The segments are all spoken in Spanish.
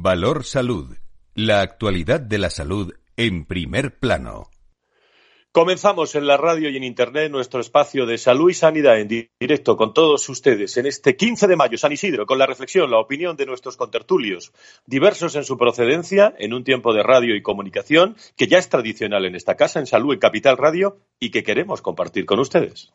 Valor Salud. La actualidad de la salud en primer plano. Comenzamos en la radio y en Internet nuestro espacio de salud y sanidad en directo con todos ustedes en este 15 de mayo, San Isidro, con la reflexión, la opinión de nuestros contertulios, diversos en su procedencia, en un tiempo de radio y comunicación que ya es tradicional en esta casa, en Salud en Capital Radio, y que queremos compartir con ustedes.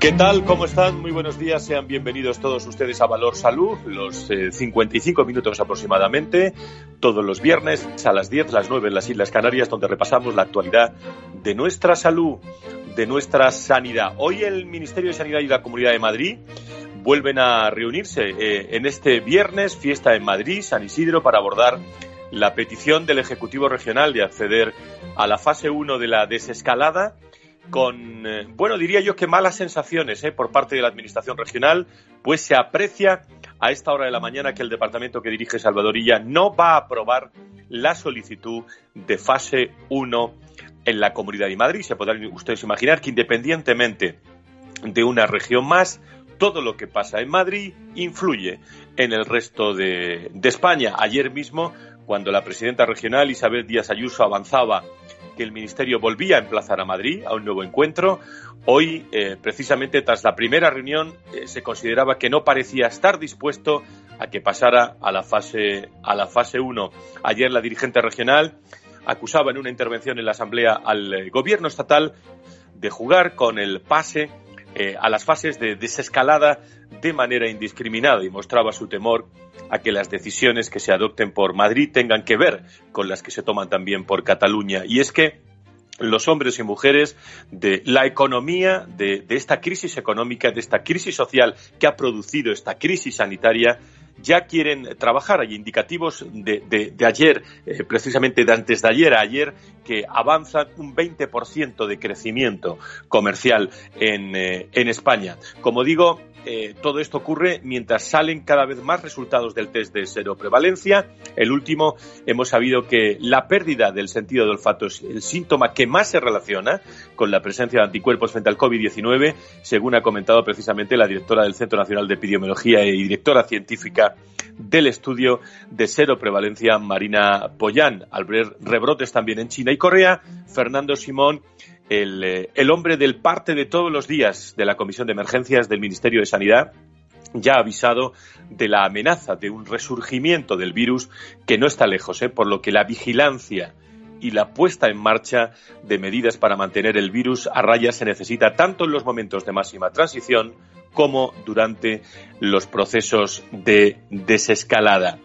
¿Qué tal? ¿Cómo están? Muy buenos días. Sean bienvenidos todos ustedes a Valor Salud, los 55 eh, minutos aproximadamente, todos los viernes a las 10, las 9 en las Islas Canarias, donde repasamos la actualidad de nuestra salud, de nuestra sanidad. Hoy el Ministerio de Sanidad y la Comunidad de Madrid vuelven a reunirse eh, en este viernes, fiesta en Madrid, San Isidro, para abordar la petición del Ejecutivo Regional de acceder a la fase 1 de la desescalada con, eh, bueno, diría yo que malas sensaciones eh, por parte de la Administración regional, pues se aprecia a esta hora de la mañana que el departamento que dirige Salvadorilla no va a aprobar la solicitud de fase 1 en la Comunidad de Madrid. Se podrán ustedes imaginar que independientemente de una región más, todo lo que pasa en Madrid influye en el resto de, de España. Ayer mismo, cuando la presidenta regional Isabel Díaz Ayuso avanzaba que el Ministerio volvía a emplazar a Madrid a un nuevo encuentro. Hoy, eh, precisamente tras la primera reunión, eh, se consideraba que no parecía estar dispuesto a que pasara a la fase a la fase 1. Ayer la dirigente regional acusaba en una intervención en la Asamblea al eh, gobierno estatal de jugar con el pase a las fases de desescalada de manera indiscriminada y mostraba su temor a que las decisiones que se adopten por Madrid tengan que ver con las que se toman también por Cataluña. Y es que los hombres y mujeres de la economía, de, esta crisis económica, de esta crisis social que ha producido esta crisis sanitaria, ya quieren trabajar. Hay indicativos de, ayer, eh, precisamente de antes de ayer a ayer, que avanzan un 20% de crecimiento comercial en, eh, en España. Como digo, eh, todo esto ocurre mientras salen cada vez más resultados del test de seroprevalencia. El último, hemos sabido que la pérdida del sentido del olfato es el síntoma que más se relaciona con la presencia de anticuerpos frente al COVID-19, según ha comentado precisamente la directora del Centro Nacional de Epidemiología y directora científica del estudio de seroprevalencia, Marina Pollán. Al ver rebrotes también en China y Corea, Fernando Simón eh, el, hombre del parte de todos los días de la Comisión de Emergencias del Ministerio de Sanidad, ya ha avisado de la amenaza de un resurgimiento del virus que no está lejos, ¿eh? por lo que la vigilancia y la puesta en marcha de medidas para mantener el virus a raya se necesita tanto en los momentos de máxima transición como durante los procesos de desescalada.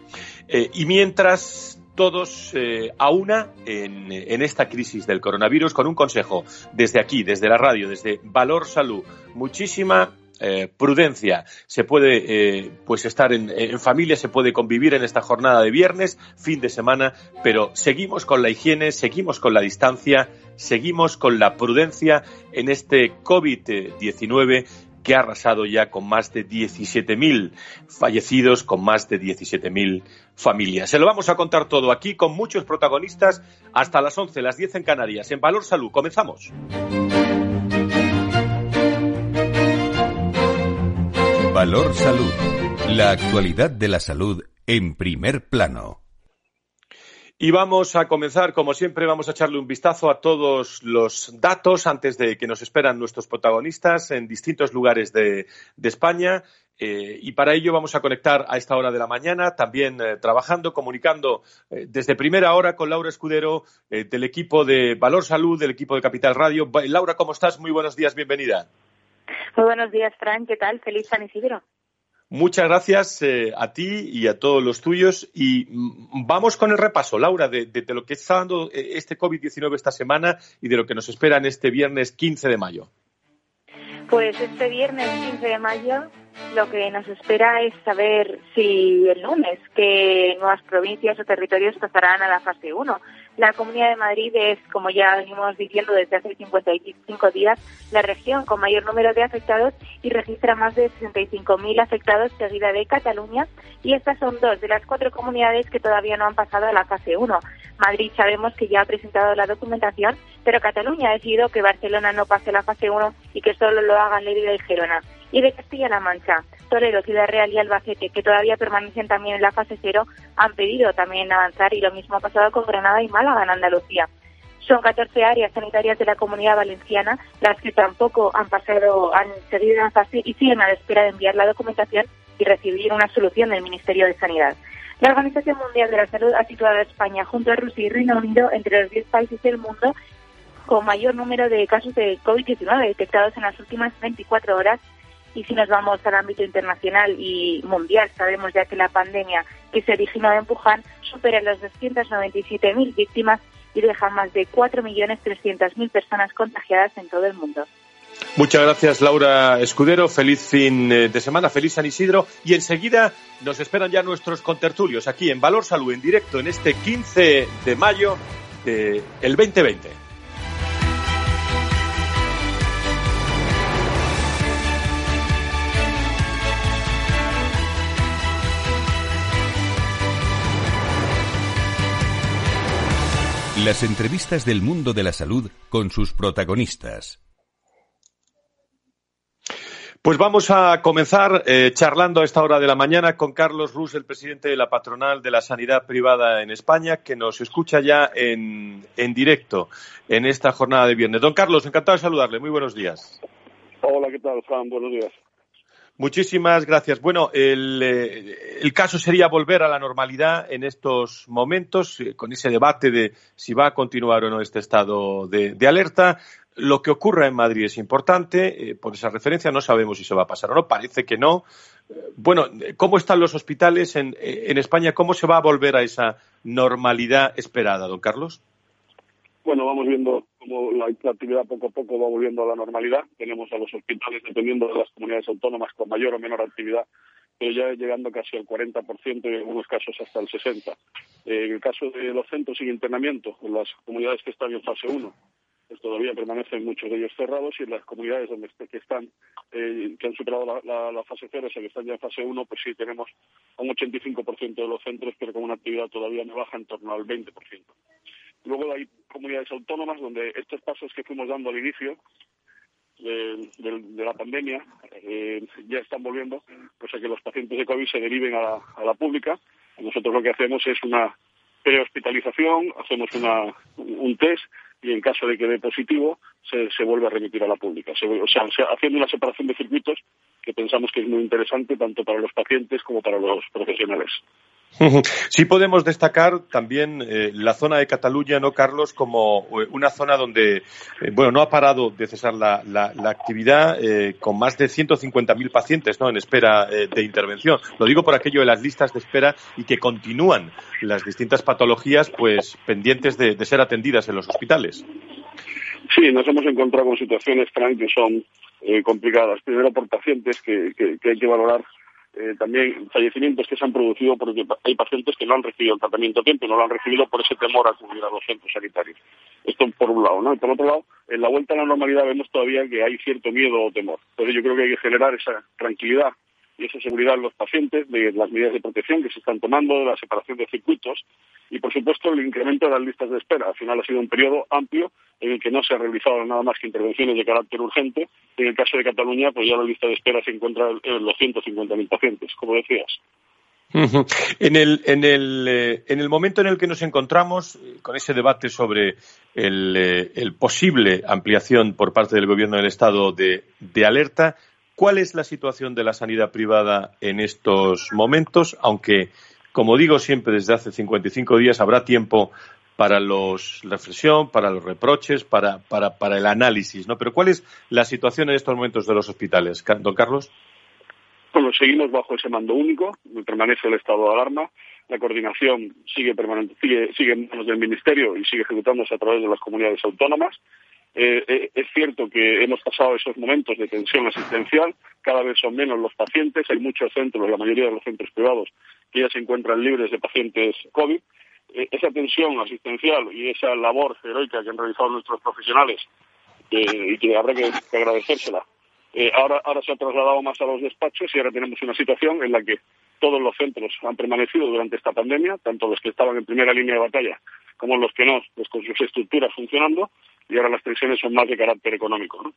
Eh, y mientras todos eh, a una en, esta crisis del coronavirus con un consejo desde aquí, desde la radio, desde Valor Salud. Muchísima eh, prudencia. Se puede eh, pues estar en, familia, se puede convivir en esta jornada de viernes, fin de semana, pero seguimos con la higiene, seguimos con la distancia, seguimos con la prudencia en este COVID-19 que ha arrasado ya con más de 17.000 fallecidos, con más de 17.000 familias. Se lo vamos a contar todo aquí con muchos protagonistas hasta las 11, las 10 en Canarias. En Valor Salud, comenzamos. Valor Salud. La actualidad de la salud en primer plano. Y vamos a comenzar, como siempre, vamos a echarle un vistazo a todos los datos antes de que nos esperan nuestros protagonistas en distintos lugares de, España. Eh, y para ello vamos a conectar a esta hora de la mañana, también eh, trabajando, comunicando eh, desde primera hora con Laura Escudero del equipo de Valor Salud, del equipo de Capital Radio. Laura, ¿cómo estás? Muy buenos días, bienvenida. Muy buenos días, Fran. ¿Qué tal? Feliz San Isidro. Muchas gracias eh, a ti y a todos los tuyos. Y mm, vamos con el repaso, Laura, de, lo que está dando eh, este COVID-19 esta semana y de lo que nos espera en este viernes 15 de mayo. Pues este viernes 15 de mayo lo que nos espera es saber si el lunes qué nuevas provincias o territorios pasarán a la fase 1. La Comunidad de Madrid es, como ya venimos diciendo desde hace 55 días, la región con mayor número de afectados y registra más de 65.000 afectados seguida de Cataluña y estas son dos de las cuatro comunidades que todavía no han pasado a la fase 1. Madrid sabemos que ya ha presentado la documentación, pero Cataluña ha decidido que Barcelona no pase a la fase 1 y que solo lo hagan Lérida y Gerona. Y de Castilla-La Mancha, Toledo, Ciudad Real y Albacete, que todavía permanecen también en la fase 0, han pedido también avanzar y lo mismo ha pasado con Granada y Málaga en Andalucía. Son 14 áreas sanitarias de la comunidad valenciana las que tampoco han pasado, han seguido en fase y siguen a la espera de enviar la documentación y recibir una solución del Ministerio de Sanidad. La Organización Mundial de la Salud ha situado a España junto a Rusia y Reino Unido entre los 10 países del mundo con mayor número de casos de COVID-19 detectados en las últimas 24 horas. Y si nos vamos al ámbito internacional y mundial, sabemos ya que la pandemia que se originó en Wuhan supera las 297.000 víctimas y deja más de 4.300.000 personas contagiadas en todo el mundo. Muchas gracias, Laura Escudero. Feliz fin eh, de semana, feliz San Isidro. Y enseguida nos esperan ya nuestros contertulios aquí en Valor Salud, en directo, en este 15 de mayo del 2020. Las entrevistas del mundo de la salud con sus protagonistas. Pues vamos a comenzar eh, charlando a esta hora de la mañana con Carlos Rus, el presidente de la patronal de la sanidad privada en España, que nos escucha ya en, en directo en esta jornada de viernes. Don Carlos, encantado de saludarle. Muy buenos días. Hola, ¿qué tal, Juan? Buenos días. Muchísimas gracias. Bueno, el, eh, el, caso sería volver a la normalidad en estos momentos, eh, con ese debate de si va a continuar o no este estado de, alerta. Lo que ocurra en Madrid es importante. Eh, por esa referencia no sabemos si se va a pasar o no. Parece que no. Bueno, ¿cómo están los hospitales en, en España? ¿Cómo se va a volver a esa normalidad esperada, don Carlos? Bueno, vamos viendo cómo la, actividad poco a poco va volviendo a la normalidad. Tenemos a los hospitales, dependiendo de las comunidades autónomas, con mayor o menor actividad, pero ya llegando casi al 40% y en algunos casos hasta el 60%. Eh, en el caso de los centros sin internamiento, en las comunidades que están en fase 1, pues todavía permanecen muchos de ellos cerrados y en las comunidades donde que están eh, que han superado la, fase 0, o sea que están ya en fase 1, pues sí tenemos un 85% de los centros, pero con una actividad todavía no baja en torno al 20%. Luego hay comunidades autónomas donde estos pasos que fuimos dando al inicio de, de, la pandemia eh, ya están volviendo pues a que los pacientes de COVID se deriven a la, pública. Nosotros lo que hacemos es una prehospitalización, hacemos una, un test y en caso de que dé positivo se, se vuelve a remitir a la pública. Se, o sea, haciendo una separación de circuitos que pensamos que es muy interesante tanto para los pacientes como para los profesionales. Sí podemos destacar también eh, la zona de Cataluña, ¿no, Carlos? Como eh, una zona donde, eh, bueno, no ha parado de cesar la, actividad eh, con más de 150.000 pacientes, ¿no? En espera de intervención. Lo digo por aquello de las listas de espera y que continúan las distintas patologías, pues, pendientes de, ser atendidas en los hospitales. Sí, nos hemos encontrado con situaciones, Frank, que son complicadas. Primero por pacientes que, que hay que valorar eh, también fallecimientos que se han producido porque hay pacientes que no han recibido el tratamiento a tiempo y no lo han recibido por ese temor a acudir a los centros sanitarios. Esto por un lado, ¿no? Y por otro lado, en la vuelta a la normalidad vemos todavía que hay cierto miedo o temor. Entonces yo creo que hay que generar esa tranquilidad y esa seguridad en los pacientes de las medidas de protección que se están tomando, de la separación de circuitos y, por supuesto, el incremento de las listas de espera. Al final ha sido un periodo amplio en el que no se han realizado nada más que intervenciones de carácter urgente. En el caso de Cataluña, pues ya la lista de espera se encuentra en los 150.000 pacientes, como decías. En el, en, el, eh, en el momento en el que nos encontramos eh, con ese debate sobre el, eh, el posible ampliación por parte del Gobierno del Estado de, de alerta, ¿Cuál es la situación de la sanidad privada en estos momentos? Aunque, como digo siempre desde hace 55 días, habrá tiempo para los reflexión, para los reproches, para, el análisis, ¿no? Pero ¿cuál es la situación en estos momentos de los hospitales, don Carlos? Bueno, seguimos bajo ese mando único, permanece el estado de alarma, la coordinación sigue, permanente, sigue, sigue en manos del Ministerio y sigue ejecutándose a través de las comunidades autónomas. Eh, eh, es cierto que hemos pasado esos momentos de tensión asistencial, cada vez son menos los pacientes, hay muchos centros, la mayoría de los centros privados, que ya se encuentran libres de pacientes COVID. eh, esa tensión asistencial y esa labor heroica que han realizado nuestros profesionales y que habrá que, agradecérsela. Eh, ahora, ahora se ha trasladado más a los despachos y ahora tenemos una situación en la que todos los centros han permanecido durante esta pandemia, tanto los que estaban en primera línea de batalla como los que no, pues con sus estructuras funcionando, y ahora las tensiones son más de carácter económico. ¿no?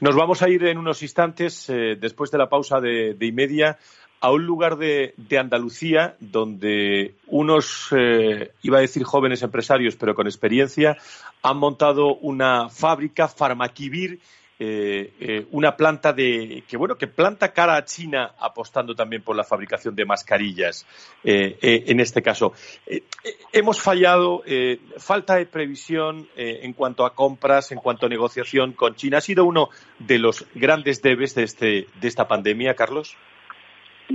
Nos vamos a ir en unos instantes, eh, después de la pausa de, y media, a un lugar de, Andalucía donde unos, eh, iba a decir jóvenes empresarios, pero con experiencia, han montado una fábrica, Farmaquivir, eh, eh, una planta de que bueno que planta cara a China apostando también por la fabricación de mascarillas en este caso. Hemos fallado falta de previsión en cuanto a compras en cuanto a negociación con China. Ha sido uno de los grandes debes de este de esta pandemia Carlos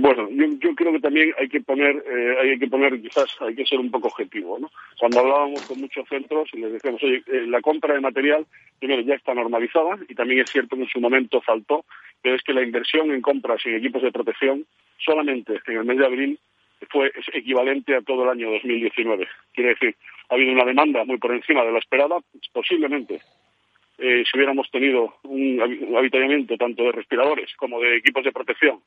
bueno, yo, creo que también hay que poner, eh, hay que poner, quizás hay que ser un poco objetivo, ¿no? Cuando hablábamos con muchos centros y les decíamos, oye, eh, la compra de material, primero ya está normalizada y también es cierto que en su momento faltó, pero es que la inversión en compras y equipos de protección solamente en el mes de abril fue equivalente a todo el año 2019. Quiere decir, ha habido una demanda muy por encima de la esperada, posiblemente eh, si hubiéramos tenido un, habitamiento tanto de respiradores como de equipos de protección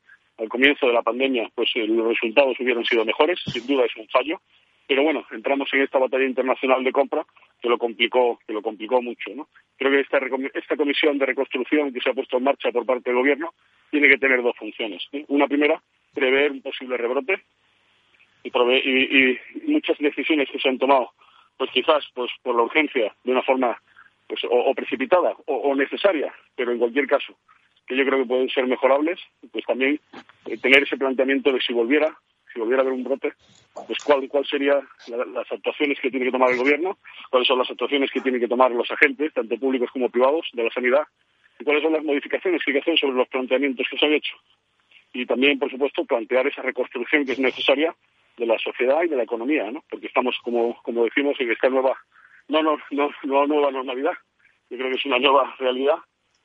comienzo de la pandemia, pues eh, los resultados hubieran sido mejores, sin duda es un fallo, pero bueno, entramos en esta batalla internacional de compra que lo complicó, que lo complicó mucho, ¿no? Creo que esta, esta comisión de reconstrucción que se ha puesto en marcha por parte del gobierno tiene que tener dos funciones. Una primera, prever un posible rebrote y, y, muchas decisiones que se han tomado, pues quizás pues por la urgencia, de una forma pues o, precipitada o necesaria, pero en cualquier caso que yo creo que pueden ser mejorables, pues también eh, tener ese planteamiento de si volviera, si volviera a haber un brote, pues cuál, cuál serían las actuaciones que tiene que tomar el gobierno, cuáles son las actuaciones que tienen que tomar los agentes, tanto públicos como privados, de la sanidad, y cuáles son las modificaciones que hay que hacer sobre los planteamientos que se han hecho. Y también, por supuesto, plantear esa reconstrucción que es necesaria de la sociedad y de la economía, ¿no? Porque estamos, como, como decimos, en esta nueva, no, no, no, no nueva normalidad. Yo creo que es una nueva realidad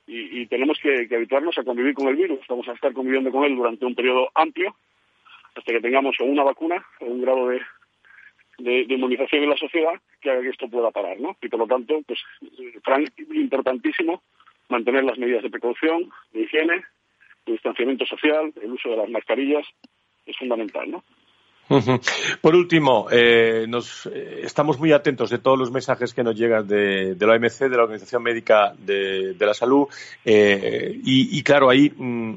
y, tenemos que, habituarnos a convivir con el virus. Vamos a estar conviviendo con él durante un periodo amplio hasta que tengamos una vacuna o un grado de, de, inmunización en la sociedad que haga que esto pueda parar, ¿no? Y por lo tanto, pues, importantísimo mantener las medidas de precaución, de higiene, de distanciamiento social, el uso de las mascarillas, es fundamental, ¿no? Por último, eh, nos, eh, estamos muy atentos de todos los mensajes que nos llegan de, la OMC, de la Organización Médica de, la Salud, eh, y, claro, ahí mm,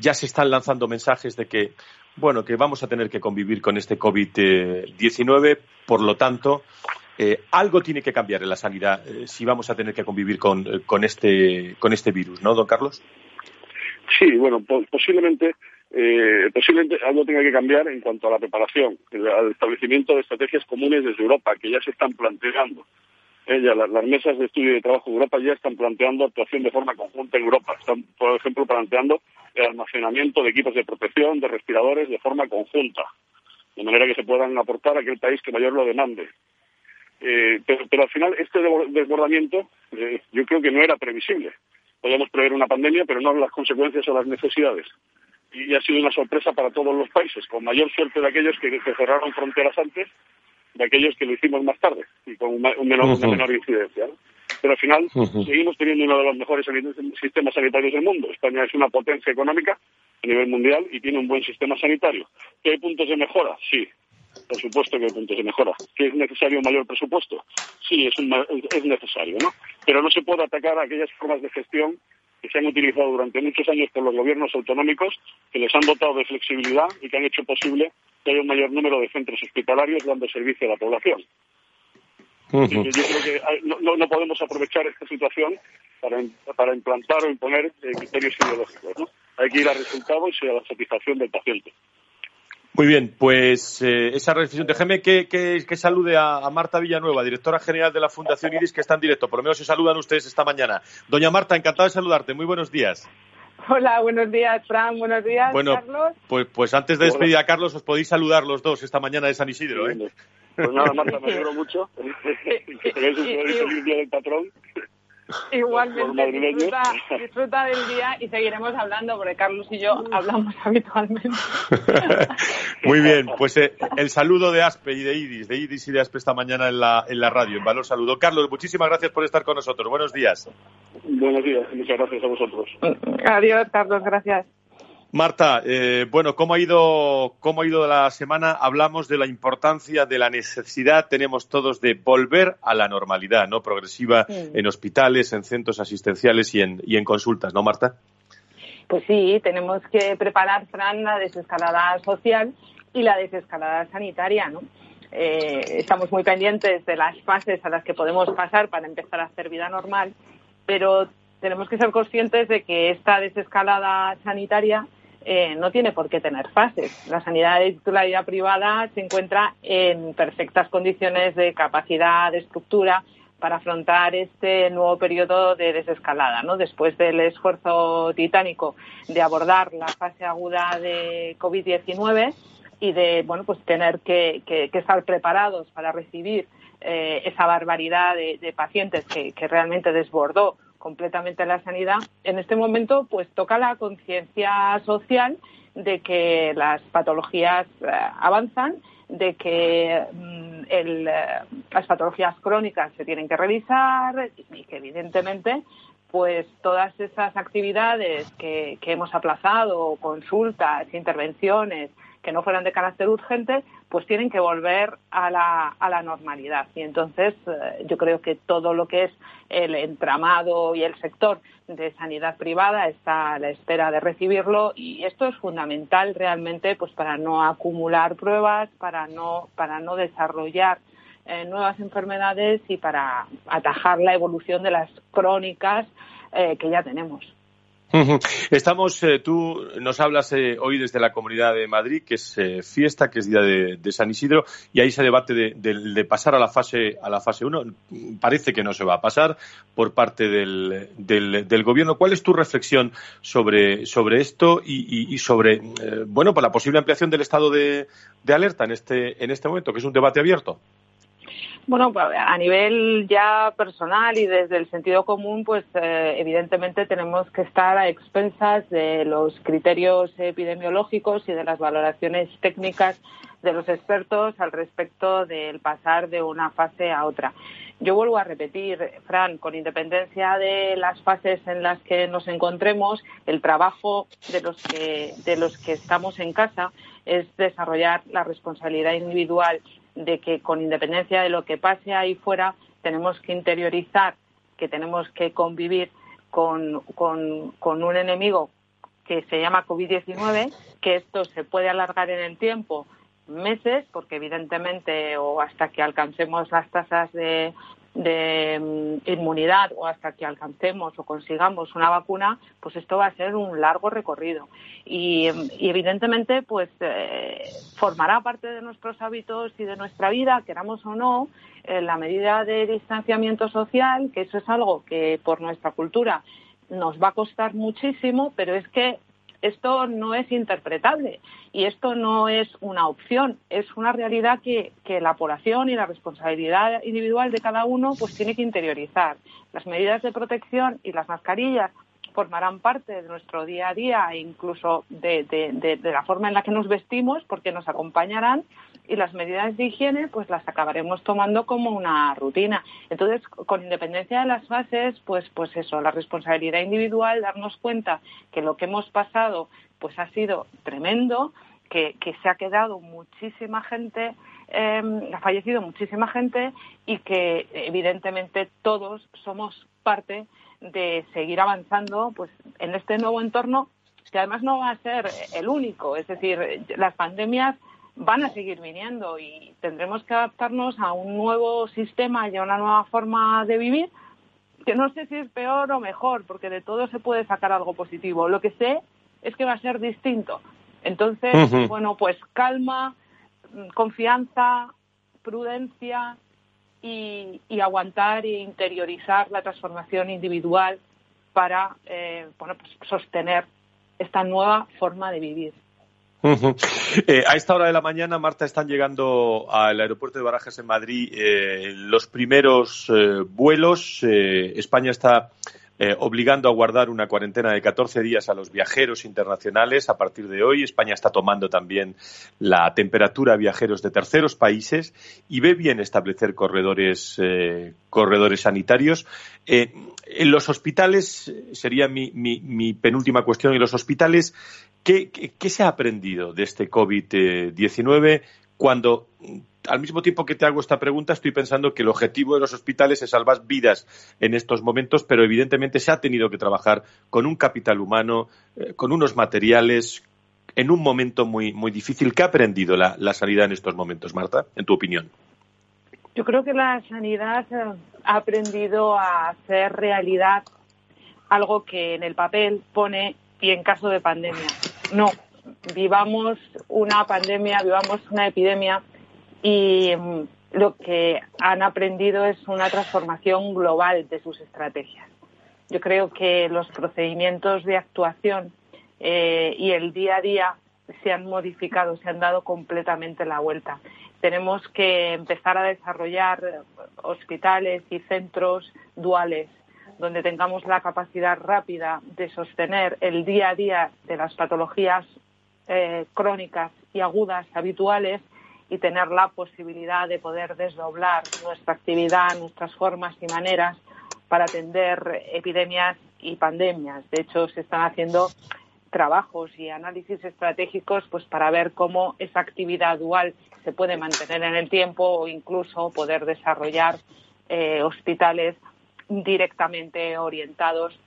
ya se están lanzando mensajes de que, bueno, que vamos a tener que convivir con este COVID-19, por lo tanto, algo tiene que cambiar en la sanidad si vamos a tener que convivir con, con, este, con este virus, ¿no, don Carlos? Sí, bueno, posiblemente eh, posiblemente algo tenga que cambiar en cuanto a la preparación, al establecimiento de estrategias comunes desde Europa, que ya se están planteando. Ella, las, mesas de estudio y de trabajo de Europa ya están planteando actuación de forma conjunta en Europa. Están, por ejemplo, planteando el almacenamiento de equipos de protección, de respiradores, de forma conjunta, de manera que se puedan aportar a aquel país que mayor lo demande. Eh, pero, al final, este desbordamiento eh, yo creo que no era previsible. Podíamos prever una pandemia, pero no las consecuencias o las necesidades y ha sido una sorpresa para todos los países, con mayor suerte de aquellos que, cerraron fronteras antes, de aquellos que lo hicimos más tarde y con un menor, una menor incidencia. Pero al final seguimos teniendo uno de los mejores sistemas sanitarios del mundo. España es una potencia económica a nivel mundial y tiene un buen sistema sanitario. ¿Que hay puntos de mejora? Sí, por supuesto que hay puntos de mejora. ¿Que es necesario un mayor presupuesto? Sí, es, es necesario, ¿no? Pero no se puede atacar a aquellas formas de gestión que se han utilizado durante muchos años por los gobiernos autonómicos, que les han dotado de flexibilidad y que han hecho posible que haya un mayor número de centros hospitalarios dando servicio a la población. Yo creo que no, podemos aprovechar esta situación para, para implantar o imponer eh, criterios ideológicos. ¿no? Hay que ir a resultados y a la satisfacción del paciente. Muy bien, pues eh, esa reflexión. Déjeme que, que, salude a, Marta Villanueva, directora general de la Fundación Iris, que está en directo. Por lo menos se saludan ustedes esta mañana. Doña Marta, encantado de saludarte. Muy buenos días. Hola, buenos días, Fran. Buenos días, bueno, Carlos. Pues, pues antes de despedir a Carlos, os podéis saludar los dos esta mañana de San Isidro. ¿eh? Pues nada, Marta, me alegro mucho. que tenéis un feliz día del patrón. Igualmente, disfruta, disfruta, del día y seguiremos hablando, porque Carlos y yo hablamos habitualmente. Muy bien, pues eh, el saludo de Aspe y de Idis, de Idis y de Aspe esta mañana en la, en la radio, en Valor Saludo. Carlos, muchísimas gracias por estar con nosotros. Buenos días. Buenos días, muchas gracias a vosotros. Adiós, Carlos, gracias. Marta, eh, bueno, ¿cómo ha, ido, ¿cómo ha ido la semana? Hablamos de la importancia, de la necesidad, tenemos todos de volver a la normalidad, ¿no? Progresiva en hospitales, en centros asistenciales y en, y en consultas, ¿no, Marta? Pues sí, tenemos que preparar, Fran, la desescalada social y la desescalada sanitaria, ¿no? Eh, estamos muy pendientes de las fases a las que podemos pasar para empezar a hacer vida normal, pero tenemos que ser conscientes de que esta desescalada sanitaria eh, no tiene por qué tener fases. La sanidad de titularidad privada se encuentra en perfectas condiciones de capacidad, de estructura para afrontar este nuevo periodo de desescalada, ¿no? Después del esfuerzo titánico de abordar la fase aguda de COVID-19 y de, bueno, pues tener que, estar preparados para recibir eh, esa barbaridad de, pacientes que realmente desbordó completamente la sanidad, en este momento pues toca la conciencia social de que las patologías eh, avanzan, de que mm, eh, las patologías crónicas se tienen que revisar y que evidentemente pues todas esas actividades que, que hemos aplazado, consultas, intervenciones, que no fueran de carácter urgente, pues tienen que volver a la, a la normalidad. Y entonces eh, yo creo que todo lo que es el entramado y el sector de sanidad privada está a la espera de recibirlo y esto es fundamental realmente pues para no acumular pruebas, para no, para no desarrollar eh, nuevas enfermedades y para atajar la evolución de las crónicas eh, que ya tenemos. Estamos, eh, tú nos hablas eh, hoy desde la Comunidad de Madrid, que es eh, fiesta, que es día de, San Isidro, y ahí se debate de, pasar a la fase a la fase 1. Parece que no se va a pasar por parte del, del, gobierno. ¿Cuál es tu reflexión sobre, sobre esto y, sobre, bueno, por la posible ampliación del estado de, de alerta en este, en este momento, que es un debate abierto? Bueno, a nivel ya personal y desde el sentido común, pues eh, evidentemente tenemos que estar a expensas de los criterios epidemiológicos y de las valoraciones técnicas de los expertos al respecto del pasar de una fase a otra. Yo vuelvo a repetir, Fran, con independencia de las fases en las que nos encontremos, el trabajo de los que, de los que estamos en casa es desarrollar la responsabilidad individual de que con independencia de lo que pase ahí fuera, tenemos que interiorizar que tenemos que convivir con, con, un enemigo que se llama COVID-19, que esto se puede alargar en el tiempo meses, porque evidentemente o hasta que alcancemos las tasas de, de mm, inmunidad o hasta que alcancemos o consigamos una vacuna, pues esto va a ser un largo recorrido. Y, evidentemente, pues eh, formará parte de nuestros hábitos y de nuestra vida, queramos o no, en la medida de distanciamiento social, que eso es algo que por nuestra cultura nos va a costar muchísimo, pero es que esto no es interpretable y esto no es una opción, es una realidad que, la población y la responsabilidad individual de cada uno pues tiene que interiorizar. Las medidas de protección y las mascarillas formarán parte de nuestro día a día e incluso de, la forma en la que nos vestimos porque nos acompañarán y las medidas de higiene pues las acabaremos tomando como una rutina. Entonces, con independencia de las fases, pues pues eso, la responsabilidad individual, darnos cuenta que lo que hemos pasado pues ha sido tremendo, que, se ha quedado muchísima gente, em, ha fallecido muchísima gente y que evidentemente todos somos parte de seguir avanzando pues en este nuevo entorno que además no va a ser el único, es decir, las pandemias van a seguir viniendo y tendremos que adaptarnos a un nuevo sistema y a una nueva forma de vivir, que no sé si es peor o mejor, porque de todo se puede sacar algo positivo. Lo que sé es que va a ser distinto. Entonces, bueno, pues calma, confianza, prudencia y, aguantar e interiorizar la transformación individual para eh, bueno, pues sostener esta nueva forma de vivir. Eh, a esta hora de la mañana, Marta, están llegando al aeropuerto de Barajas en Madrid eh, los primeros vuelos. España está obligando a guardar una cuarentena de 14 días a los viajeros internacionales a partir de hoy. España está tomando también la temperatura a viajeros de terceros países y ve bien establecer corredores, corredores sanitarios. en los hospitales, sería mi, penúltima cuestión, en los hospitales ¿Qué, se ha aprendido de este COVID-19 cuando, al mismo tiempo que te hago esta pregunta, estoy pensando que el objetivo de los hospitales es salvar vidas en estos momentos, pero evidentemente se ha tenido que trabajar con un capital humano, eh, con unos materiales, en un momento muy, muy difícil. ¿Qué ha aprendido la, la sanidad en estos momentos, Marta, en tu opinión? Yo creo que la sanidad eh, ha aprendido a hacer realidad algo que en el papel pone y en caso de pandemia. No, vivamos una pandemia, vivamos una epidemia y mm, lo que han aprendido es una transformación global de sus estrategias. Yo creo que los procedimientos de actuación eh, y el día a día se han modificado, se han dado completamente la vuelta. Tenemos que empezar a desarrollar hospitales y centros duales donde tengamos la capacidad rápida de sostener el día a día de las patologías eh, crónicas y agudas habituales y tener la posibilidad de poder desdoblar nuestra actividad, nuestras formas y maneras para atender epidemias y pandemias. De hecho, se están haciendo trabajos y análisis estratégicos pues para ver cómo esa actividad dual se puede mantener en el tiempo o incluso poder desarrollar eh, hospitales directamente orientados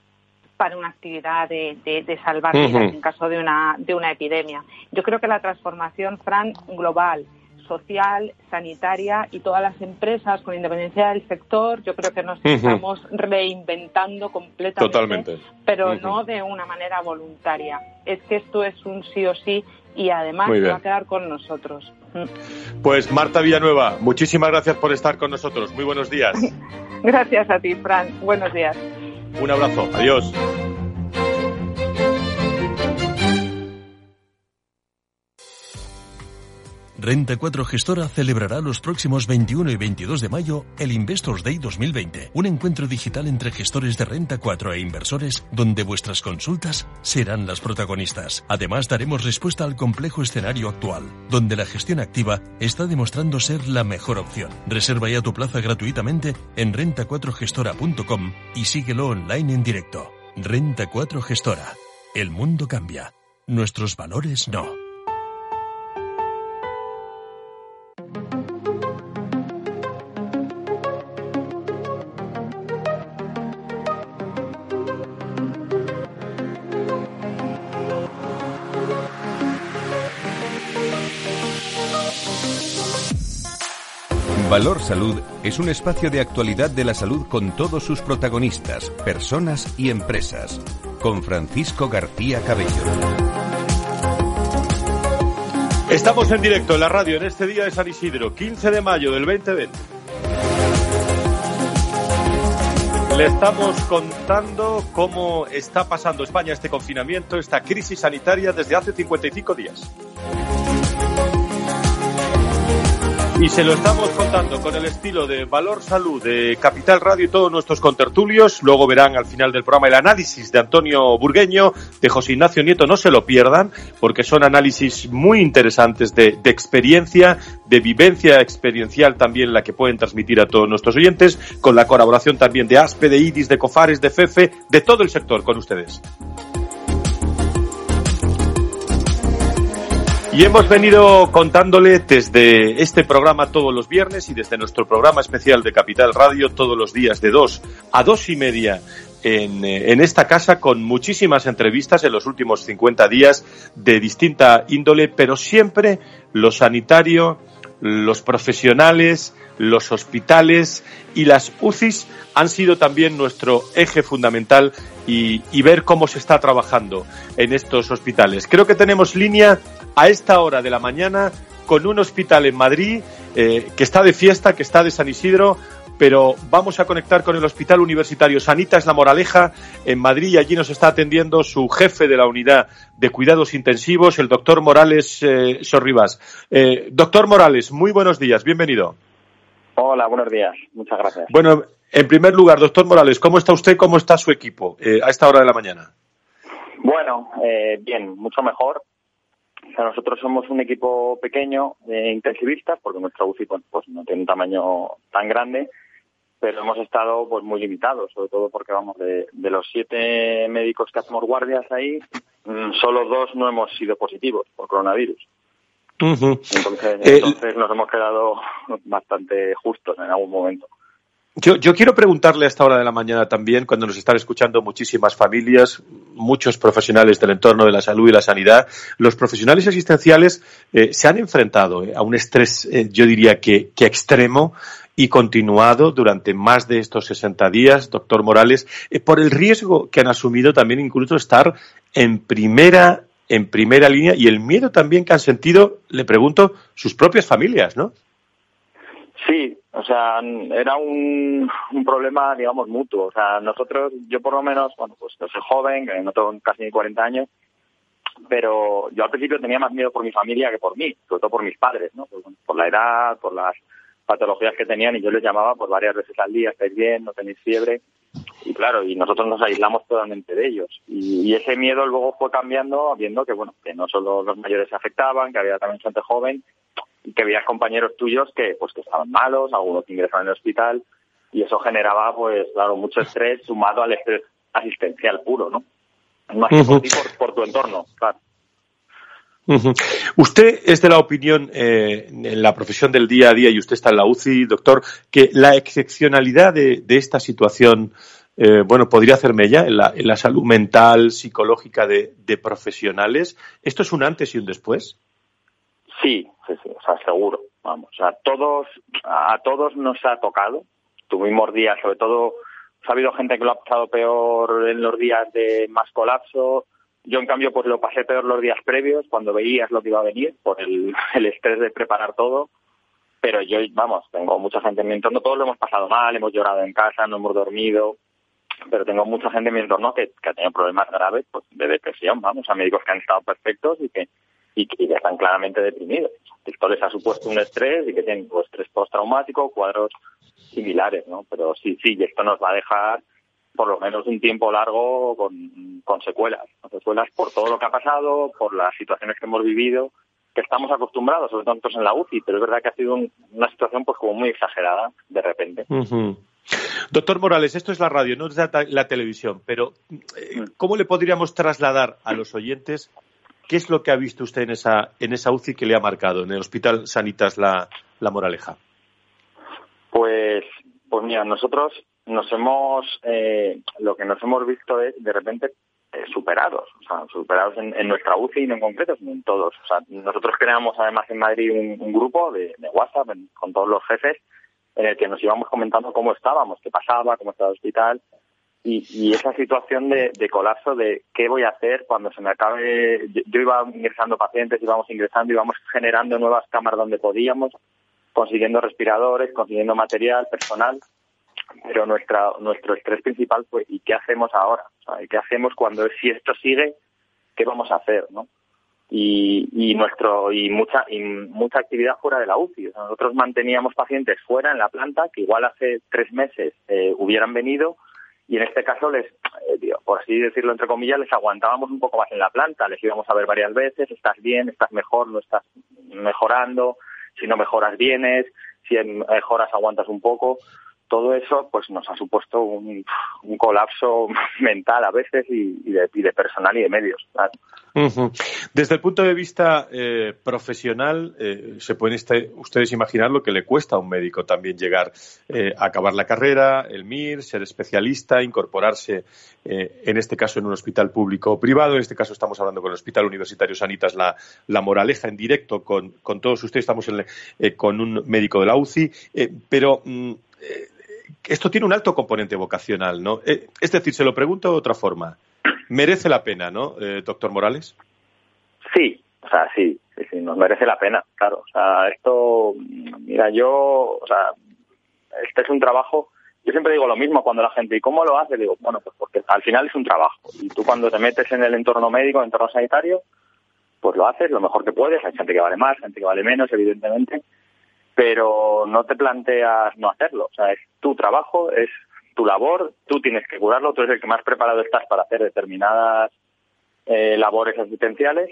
para una actividad de, de, salvar vidas en caso de una, de una epidemia. Yo creo que la transformación, Fran, global, social, sanitaria y todas las empresas, con independencia del sector, yo creo que nos estamos reinventando completamente, Totalmente. pero no de una manera voluntaria. Es que esto es un sí o sí y además va a quedar con nosotros. Pues Marta Villanueva, muchísimas gracias por estar con nosotros. Muy buenos días. gracias a ti, Fran. Buenos días. Un abrazo. Adiós. Renta 4 Gestora celebrará los próximos 21 y 22 de mayo el Investors Day 2020, un encuentro digital entre gestores de Renta 4 e inversores donde vuestras consultas serán las protagonistas. Además, daremos respuesta al complejo escenario actual, donde la gestión activa está demostrando ser la mejor opción. Reserva ya tu plaza gratuitamente en renta4gestora.com y síguelo online en directo. Renta 4 Gestora. El mundo cambia. Nuestros valores no. Valor Salud es un espacio de actualidad de la salud con todos sus protagonistas, personas y empresas. Con Francisco García Cabello. Estamos en directo en la radio en este día de San Isidro, 15 de mayo del 2020. Le estamos contando cómo está pasando España este confinamiento, esta crisis sanitaria desde hace 55 días. Y se lo estamos contando con el estilo de Valor Salud de Capital Radio y todos nuestros contertulios. Luego verán al final del programa el análisis de Antonio Burgueño, de José Ignacio Nieto. No se lo pierdan porque son análisis muy interesantes de, experiencia, de vivencia experiencial también la que pueden transmitir a todos nuestros oyentes, con la colaboración también de ASPE, de IDIS, de COFARES, de FEFE, de todo el sector con ustedes. Y hemos venido contándole desde este programa todos los viernes y desde nuestro programa especial de Capital Radio todos los días de dos a dos y media en, eh, en, esta casa con muchísimas entrevistas en los últimos 50 días de distinta índole, pero siempre lo sanitario, los profesionales, los hospitales y las UCIs han sido también nuestro eje fundamental y, y, ver cómo se está trabajando en estos hospitales. Creo que tenemos línea a esta hora de la mañana con un hospital en Madrid que está de fiesta, que está de San Isidro, pero vamos a conectar con el Hospital Universitario Sanitas La Moraleja en Madrid y allí nos está atendiendo su jefe de la unidad de cuidados intensivos, el doctor Morales eh, Sorribas. Eh, doctor Morales, muy buenos días, bienvenido. Hola, buenos días, muchas gracias. Bueno, en primer lugar, doctor Morales, ¿cómo está usted, cómo está su equipo eh, a esta hora de la mañana? Bueno, eh, bien, mucho mejor. O sea, nosotros somos un equipo pequeño de intensivistas, porque nuestra UCI pues, pues no tiene un tamaño tan grande, pero hemos estado pues muy limitados, sobre todo porque vamos de, los siete médicos que hacemos guardias ahí, mm, solo dos no hemos sido positivos por coronavirus. Entonces, eh, entonces nos hemos quedado bastante justos en algún momento. Yo, yo, quiero preguntarle a esta hora de la mañana también, cuando nos están escuchando muchísimas familias, muchos profesionales del entorno de la salud y la sanidad, los profesionales asistenciales eh, se han enfrentado eh, a un estrés, yo diría que, que extremo, y continuado durante más de estos 60 días, doctor Morales, por el riesgo que han asumido también incluso estar en primera, en primera línea y el miedo también que han sentido, le pregunto, sus propias familias, ¿no? Sí, o sea, era un, problema, digamos, mutuo. O sea, nosotros, yo por lo menos, bueno, pues yo soy joven, no tengo casi ni 40 años, pero yo al principio tenía más miedo por mi familia que por mí, sobre todo por mis padres, ¿no? por la edad, por las patologías que tenían y yo les llamaba por varias veces al día, estáis bien, no tenéis fiebre. Y claro, y nosotros nos aislamos totalmente de ellos. Y, ese miedo luego fue cambiando, viendo que, bueno, que no solo los mayores se afectaban, que había también gente joven y que había compañeros tuyos que, pues, que estaban malos, algunos que ingresaron en el hospital y eso generaba, pues, claro, mucho estrés sumado al estrés asistencial puro, ¿no? Más que por, por tu entorno, claro. Usted es de la opinión, eh, en la profesión del día a día, y usted está en la UCI, doctor, que la excepcionalidad de, esta situación, eh, bueno, podría hacerme ya en la, salud mental, psicológica de, profesionales. ¿Esto es un antes y un después? Sí, sí, sí, o sea, seguro. Vamos, sea, todos, a todos nos ha tocado. Tuvimos días, sobre todo, ha habido gente que lo ha pasado peor en los días de más colapso, yo, en cambio, pues lo pasé peor los días previos, cuando veías lo que iba a venir, por el, el estrés de preparar todo. Pero yo, vamos, tengo mucha gente en mi entorno, todos lo hemos pasado mal, hemos llorado en casa, no hemos dormido, pero tengo mucha gente en mi entorno que, que ha tenido problemas graves pues, de depresión, vamos, a médicos que han estado perfectos y que, y que están claramente deprimidos. Esto les ha supuesto un estrés y que tienen pues, estrés postraumático, cuadros similares, ¿no? Pero sí, sí, y esto nos va a dejar por lo menos un tiempo largo con, con secuelas, secuelas por todo lo que ha pasado, por las situaciones que hemos vivido, que estamos acostumbrados, sobre todo nosotros en la UCI, pero es verdad que ha sido una situación pues como muy exagerada de repente. Doctor Morales, esto es la radio, no es la, televisión, pero eh. ¿cómo le podríamos trasladar a los oyentes qué es lo que ha visto usted en esa, en esa UCI que le ha marcado, en el Hospital Sanitas La, la Moraleja? Pues, pues mira, nosotros nos hemos, eh, lo que nos hemos visto es de repente eh, superados, o sea, superados en, nuestra UCI y no en concreto, sino en todos. O sea, nosotros creamos además en Madrid un, grupo de, WhatsApp con todos los jefes en el que nos íbamos comentando cómo estábamos, qué pasaba, cómo estaba el hospital y, esa situación de, colapso de qué voy a hacer cuando se me acabe. Yo, yo iba ingresando pacientes, íbamos ingresando, íbamos generando nuevas cámaras donde podíamos, consiguiendo respiradores, consiguiendo material, personal pero nuestra, nuestro estrés principal fue ¿y qué hacemos ahora? ¿Y qué hacemos cuando si esto sigue? ¿Qué vamos a hacer? ¿no? Y, y nuestro y mucha y mucha actividad fuera de la UCI. nosotros manteníamos pacientes fuera en la planta que igual hace tres meses eh, hubieran venido y en este caso les, eh, por así decirlo entre comillas, les aguantábamos un poco más en la planta, les íbamos a ver varias veces, estás bien, estás mejor, no estás mejorando, si no mejoras vienes, si mejoras aguantas un poco todo eso pues nos ha supuesto un, colapso mental a veces y, de, personal y de medios. Desde el punto de vista eh, profesional, eh, se pueden este, ustedes imaginar lo que le cuesta a un médico también llegar eh, a acabar la carrera, el MIR, ser especialista, incorporarse, en este caso en un hospital público o privado. En este caso estamos hablando con el Hospital Universitario Sanitas La, Moraleja en directo con, todos ustedes. Estamos con un médico de la UCI, pero mm, esto tiene un alto componente vocacional, ¿no? Eh, es decir, se lo pregunto de otra forma. ¿Merece la pena, no, eh, doctor Morales? Sí, O sea, sí, sí, sí, nos merece la pena, claro. O sea, esto, mira, yo, o sea, este es un trabajo yo siempre digo lo mismo cuando la gente, ¿y cómo lo hace? Digo, bueno, pues porque al final es un trabajo. Y tú cuando te metes en el entorno médico, en el entorno sanitario, pues lo haces lo mejor que puedes. Hay gente que vale más, gente que vale menos, evidentemente. Pero no te planteas no hacerlo. O sea, es tu trabajo, es tu labor, tú tienes que curarlo, tú eres el que más preparado estás para hacer determinadas eh, labores asistenciales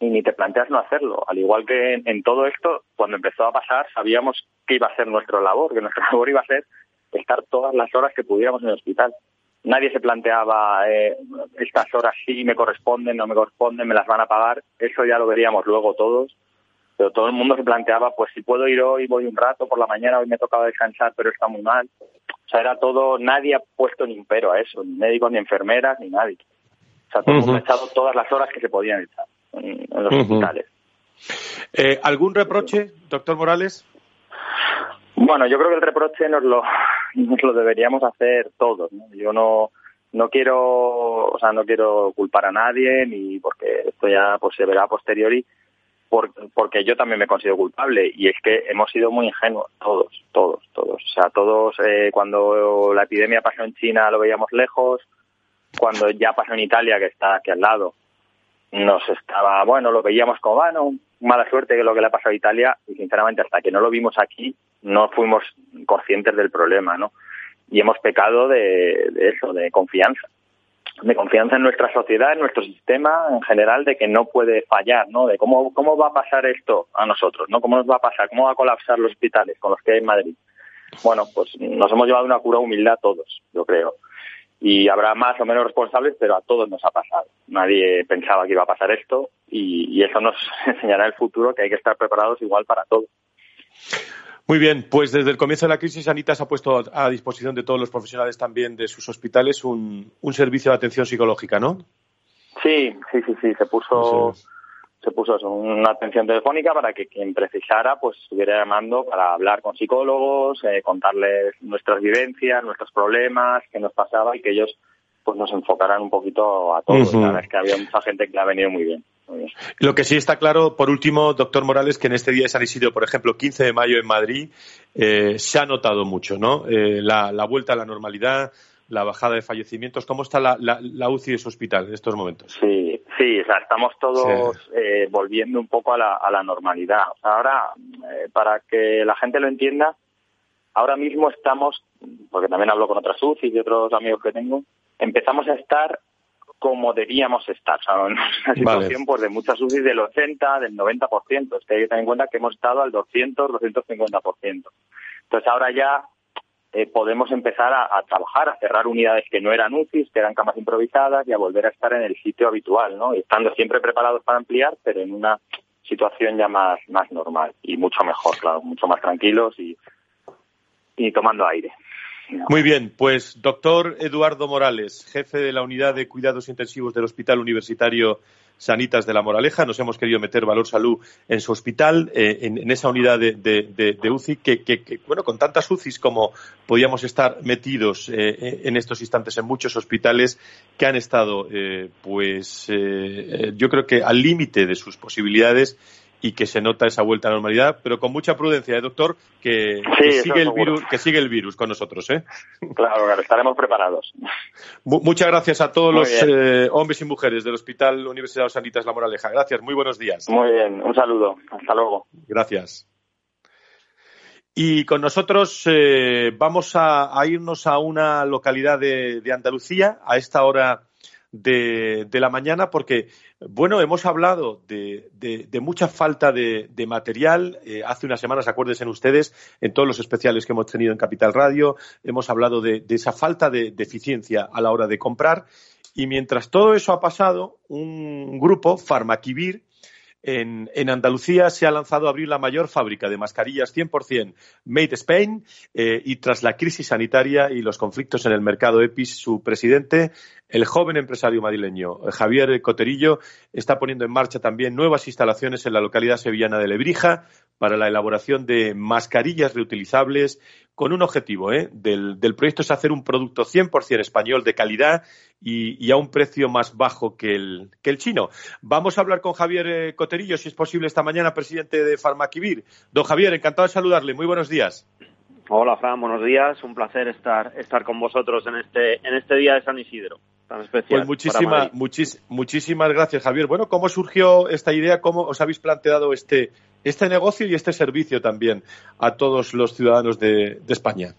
y ni te planteas no hacerlo. Al igual que en, todo esto, cuando empezó a pasar, sabíamos que iba a ser nuestra labor, que nuestra labor iba a ser estar todas las horas que pudiéramos en el hospital. Nadie se planteaba eh, estas horas sí me corresponden, no me corresponden, me las van a pagar. Eso ya lo veríamos luego todos. Pero todo el mundo se planteaba, pues si puedo ir hoy, voy un rato por la mañana, hoy me tocaba descansar, pero está muy mal. O sea, era todo, nadie ha puesto ni un pero a eso, ni médicos, ni enfermeras, ni nadie. O sea, todo el mundo ha echado todas las horas que se podían echar en, en los hospitales. Eh, ¿Algún reproche, doctor Morales? Bueno, yo creo que el reproche nos lo, nos lo deberíamos hacer todos. ¿no? Yo no, no quiero, o sea, no quiero culpar a nadie ni porque esto ya pues se verá a posteriori, por, porque yo también me considero culpable y es que hemos sido muy ingenuos todos, todos, todos. O sea, todos eh, cuando la epidemia pasó en China lo veíamos lejos, cuando ya pasó en Italia que está aquí al lado nos estaba, bueno, lo veíamos como, bueno, mala suerte que lo que le ha pasado a Italia y sinceramente hasta que no lo vimos aquí no fuimos conscientes del problema, ¿no? Y hemos pecado de, de eso, de confianza de confianza en nuestra sociedad, en nuestro sistema en general, de que no puede fallar, ¿no? De cómo, cómo va a pasar esto a nosotros, ¿no? ¿Cómo nos va a pasar? ¿Cómo va a colapsar los hospitales con los que hay en Madrid? Bueno, pues nos hemos llevado una cura humildad todos, yo creo. Y habrá más o menos responsables, pero a todos nos ha pasado. Nadie pensaba que iba a pasar esto y, y eso nos enseñará en el futuro que hay que estar preparados igual para todo. Muy bien, pues desde el comienzo de la crisis Sanitas ha puesto a disposición de todos los profesionales también de sus hospitales un, un servicio de atención psicológica, ¿no? Sí, sí, sí, sí, se puso sí. se puso eso, una atención telefónica para que quien precisara pues estuviera llamando para hablar con psicólogos, eh, contarles nuestras vivencias, nuestros problemas, qué nos pasaba y que ellos pues nos enfocaran un poquito a todos. Uh -huh. La verdad es que había mucha gente que le ha venido muy bien. Lo que sí está claro, por último, doctor Morales, que en este día de San Isidro, por ejemplo, 15 de mayo en Madrid, eh, se ha notado mucho, ¿no? Eh, la, la, vuelta a la normalidad, la bajada de fallecimientos. ¿Cómo está la, la, la UCI de su hospital en estos momentos? Sí, sí, o sea, estamos todos sí. eh, volviendo un poco a la, a la normalidad. O sea, ahora, eh, para que la gente lo entienda, ahora mismo estamos, porque también hablo con otras UCI y otros amigos que tengo, empezamos a estar como debíamos estar. O sea, en una situación vale. pues, de muchas UCI del 80, del 90%. Es que hay que tener en cuenta que hemos estado al 200, 250%. Entonces ahora ya eh, podemos empezar a, a, trabajar, a cerrar unidades que no eran UCIs, que eran camas improvisadas y a volver a estar en el sitio habitual, ¿no? Y estando siempre preparados para ampliar, pero en una situación ya más, más normal y mucho mejor, claro, mucho más tranquilos y, y tomando aire. Muy bien, pues doctor Eduardo Morales, jefe de la unidad de cuidados intensivos del Hospital Universitario Sanitas de la Moraleja. Nos hemos querido meter Valor Salud en su hospital, eh, en, esa unidad de, UCI, que, que, que, bueno, con tantas UCIs como podíamos estar metidos eh, en estos instantes en muchos hospitales que han estado, eh, pues, yo creo que al límite de sus posibilidades y que se nota esa vuelta a la normalidad, pero con mucha prudencia, ¿eh, doctor? Que, sí, que sigue el virus, que sigue el virus con nosotros, ¿eh? Claro, claro, estaremos preparados. M muchas gracias a todos muy los eh, hombres y mujeres del Hospital Universidad de Sanitas La Moraleja. Gracias, muy buenos días. Muy bien, un saludo. Hasta luego. Gracias. Y con nosotros eh, vamos a, a, irnos a una localidad de, de Andalucía a esta hora de, la mañana porque, bueno, hemos hablado de mucha falta de, material. Eh, hace unas semanas, acuérdense ustedes, en todos los especiales que hemos tenido en Capital Radio, hemos hablado de, esa falta de, eficiencia a la hora de comprar. Y mientras todo eso ha pasado, un grupo, Farmaquivir, en, Andalucía se ha lanzado a abrir la mayor fábrica de mascarillas 100% Made Spain eh, y tras la crisis sanitaria y los conflictos en el mercado EPIS, su presidente, el joven empresario madrileño Javier Coterillo, está poniendo en marcha también nuevas instalaciones en la localidad sevillana de Lebrija para la elaboración de mascarillas reutilizables con un objetivo. ¿eh? Del, proyecto es hacer un producto 100% español de calidad y, a un precio más bajo que el, que el chino. Vamos a hablar con Javier eh, Coterillo, si es posible, esta mañana, presidente de Farmaquivir. Don Javier, encantado de saludarle. Muy buenos días. Hola, Fran, buenos días. Un placer estar, estar con vosotros en este, en este día de San Isidro. Tan especial pues muchísima, muchísimas gracias, Javier. Bueno, ¿cómo surgió esta idea? ¿Cómo os habéis planteado este, este negocio y este servicio también a todos los ciudadanos de, España?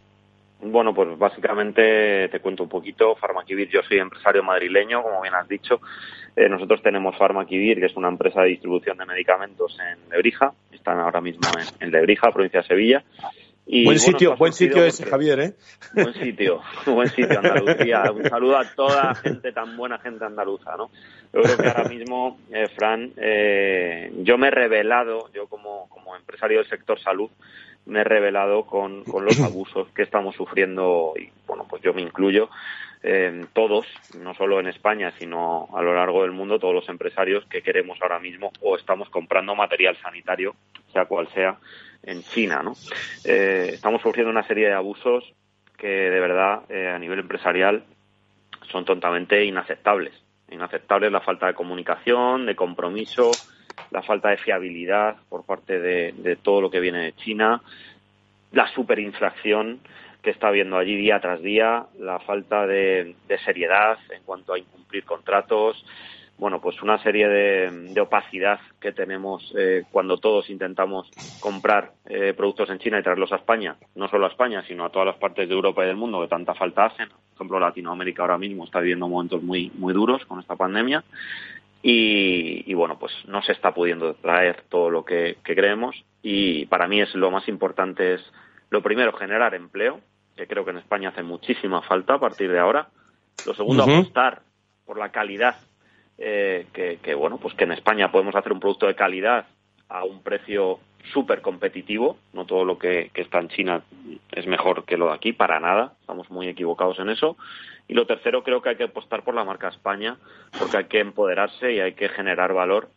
Bueno, pues básicamente te cuento un poquito. Farmaquivir, yo soy empresario madrileño, como bien has dicho. Eh, nosotros tenemos Farmaquivir, que es una empresa de distribución de medicamentos en Lebrija. Están ahora mismo en, en Lebrija, provincia de Sevilla buen sitio, buen sitio ese, Javier, ¿eh? Buen sitio, buen sitio, Andalucía. Un saludo a toda la gente, tan buena gente andaluza, ¿no? Yo creo que ahora mismo, eh, Fran, eh, yo me he revelado, yo como, como empresario del sector salud, me he revelado con, con los abusos que estamos sufriendo y, bueno, pues yo me incluyo, eh, todos, no solo en España, sino a lo largo del mundo, todos los empresarios que queremos ahora mismo o estamos comprando material sanitario, sea cual sea, en China. ¿no? Eh, estamos sufriendo una serie de abusos que de verdad eh, a nivel empresarial son totalmente inaceptables. Inaceptables la falta de comunicación, de compromiso, la falta de fiabilidad por parte de, todo lo que viene de China, la superinflación que está habiendo allí día tras día, la falta de seriedad en cuanto a incumplir contratos, bueno, pues una serie de, opacidad que tenemos eh, cuando todos intentamos comprar eh, productos en China y traerlos a España, no solo a España, sino a todas las partes de Europa y del mundo que tanta falta hacen. Por ejemplo, Latinoamérica ahora mismo está viviendo momentos muy, muy duros con esta pandemia y, bueno, pues no se está pudiendo traer todo lo que, creemos y para mí es lo más importante es, lo primero, generar empleo, que creo que en España hace muchísima falta a partir de ahora. Lo segundo, apostar por la calidad eh, que, bueno, pues que en España podemos hacer un producto de calidad a un precio súper competitivo. No todo lo que, está en China es mejor que lo de aquí, para nada. Estamos muy equivocados en eso. Y lo tercero, creo que hay que apostar por la marca España, porque hay que empoderarse y hay que generar valor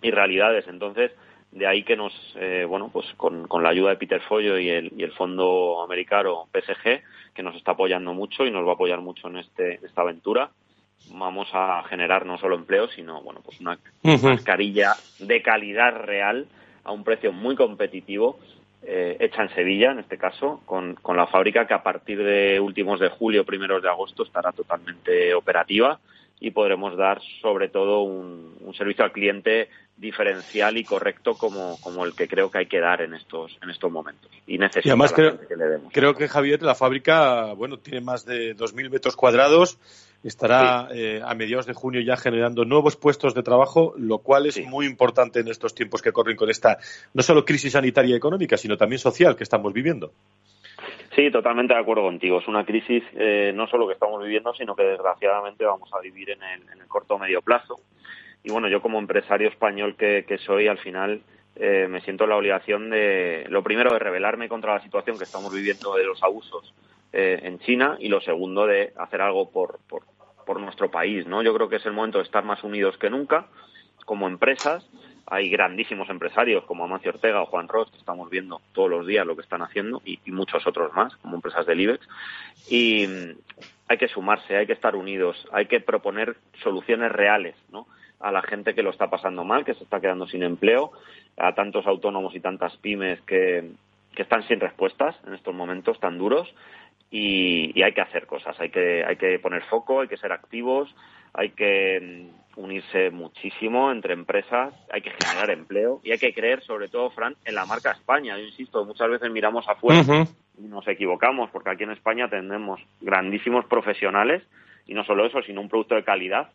y realidades. Entonces, de ahí que nos, eh, bueno, pues con, la ayuda de Peter Follo y el, fondo americano PSG, que nos está apoyando mucho y nos va a apoyar mucho en, este, esta aventura, vamos a generar no solo empleo, sino bueno, pues una mascarilla de calidad real a un precio muy competitivo, eh, hecha en Sevilla, en este caso, con, con la fábrica que a partir de últimos de julio, primeros de agosto estará totalmente operativa y podremos dar sobre todo un, un servicio al cliente diferencial y correcto como, como, el que creo que hay que dar en estos en estos momentos y necesitamos creo, que le demos. creo que Javier la fábrica bueno tiene más de 2.000 metros cuadrados estará eh, a mediados de junio ya generando nuevos puestos de trabajo, lo cual es muy importante en estos tiempos que corren con esta no solo crisis sanitaria y económica, sino también social que estamos viviendo. Sí, totalmente de acuerdo contigo. Es una crisis eh, no solo que estamos viviendo, sino que desgraciadamente vamos a vivir en el, en el corto o medio plazo. Y bueno, yo como empresario español que, soy, al final eh, me siento la obligación de, lo primero, de rebelarme contra la situación que estamos viviendo de los abusos eh, en China y lo segundo de hacer algo por, por, por nuestro país, ¿no? Yo creo que es el momento de estar más unidos que nunca como empresas. Hay grandísimos empresarios como Amancio Ortega o Juan Ross, que estamos viendo todos los días lo que están haciendo, y, muchos otros más, como empresas del IBEX. Y mm, hay que sumarse, hay que estar unidos, hay que proponer soluciones reales, ¿no? A la gente que lo está pasando mal, que se está quedando sin empleo, a tantos autónomos y tantas pymes que, que están sin respuestas en estos momentos tan duros y, hay que hacer cosas, hay que, hay que poner foco, hay que ser activos, hay que mm, unirse muchísimo entre empresas, hay que generar empleo y hay que creer, sobre todo, Fran, en la marca España. Yo insisto, muchas veces miramos afuera y nos equivocamos, porque aquí en España tenemos grandísimos profesionales y no solo eso, sino un producto de calidad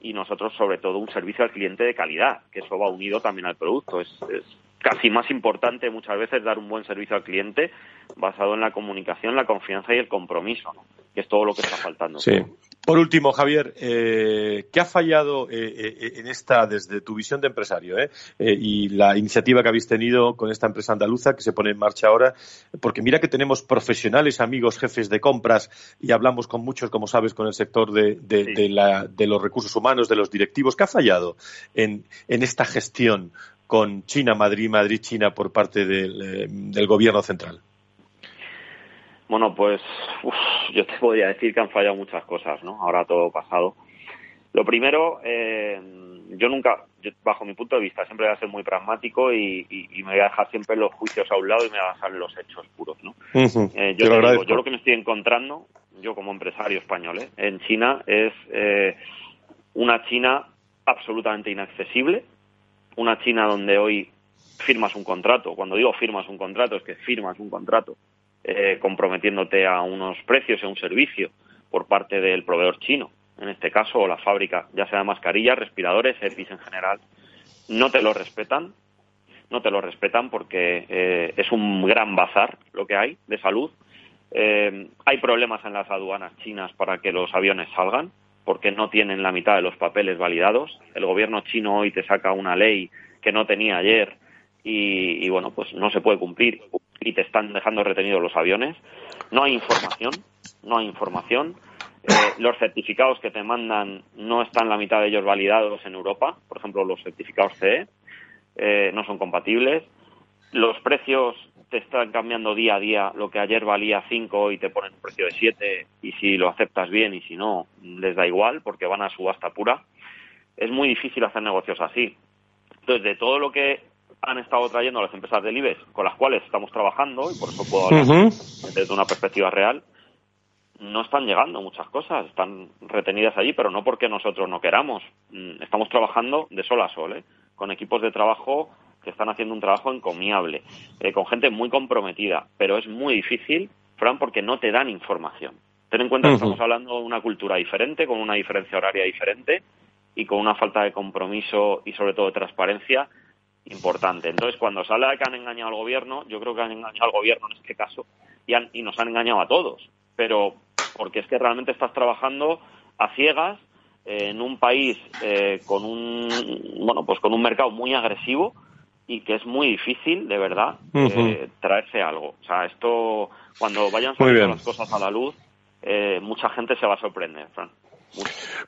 y nosotros, sobre todo, un servicio al cliente de calidad, que eso va unido también al producto. Es, es casi más importante muchas veces dar un buen servicio al cliente basado en la comunicación, la confianza y el compromiso, que es todo lo que está faltando. Sí. Por último, Javier, eh, ¿qué ha fallado eh, eh, en esta, desde tu visión de empresario y la iniciativa que habéis tenido con esta empresa andaluza que se pone en marcha ahora? Porque mira que tenemos profesionales, amigos, jefes de compras y hablamos con muchos, como sabes, con el sector de, de, los recursos humanos, de los directivos. ¿Qué ha fallado en, esta gestión con China, Madrid, Madrid, China por parte del, del gobierno central? Bueno, pues yo te podría decir que han fallado muchas cosas, ¿no? Ahora todo pasado. Lo primero, eh, yo nunca, bajo mi punto de vista, siempre voy a ser muy pragmático y, me voy a dejar siempre los juicios a un lado y me voy a basar en los hechos puros, ¿no? Eh, yo, lo digo, yo lo que me estoy encontrando, yo como empresario español, ¿eh? en China es una China absolutamente inaccesible, una China donde hoy firmas un contrato. Cuando digo firmas un contrato, es que firmas un contrato eh, comprometiéndote a unos precios y a un servicio por parte del proveedor chino, en este caso, o la fábrica, ya sea mascarillas, respiradores, EPIs en general, no te lo respetan, no te lo respetan porque eh, es un gran bazar lo que hay de salud. Eh, hay problemas en las aduanas chinas para que los aviones salgan porque no tienen la mitad de los papeles validados. El gobierno chino hoy te saca una ley que no tenía ayer y bueno, pues no se puede cumplir y te están dejando retenidos los aviones. No hay información, no hay información. Eh, los certificados que te mandan no están la mitad de ellos validados en Europa, por ejemplo, los certificados CE, eh, no son compatibles. Los precios te están cambiando día a día, lo que ayer valía 5 y te ponen un precio de 7 y si lo aceptas bien y si no, les da igual porque van a subasta pura. Es muy difícil hacer negocios así. Entonces, de todo lo que han estado trayendo a las empresas del IBEX con las cuales estamos trabajando, y por eso puedo hablar desde una perspectiva real, no están llegando muchas cosas, están retenidas allí, pero no porque nosotros no queramos. Mm, estamos trabajando de sol a sol, ¿eh? con equipos de trabajo que están haciendo un trabajo encomiable, eh, con gente muy comprometida, pero es muy difícil, Fran, porque no te dan información. Ten en cuenta que estamos hablando de una cultura diferente, con una diferencia horaria diferente y con una falta de compromiso y sobre todo de transparencia importante. Entonces, cuando sale que han engañado al gobierno, yo creo que han engañado al gobierno en este caso y, y nos han engañado a todos. Pero porque es que realmente estás trabajando a ciegas eh, en un país eh, con un bueno pues con un mercado muy agresivo y que es muy difícil de verdad eh, traerse algo. O sea, esto cuando vayan saliendo las cosas a la luz, mucha gente se va a sorprender, Fran.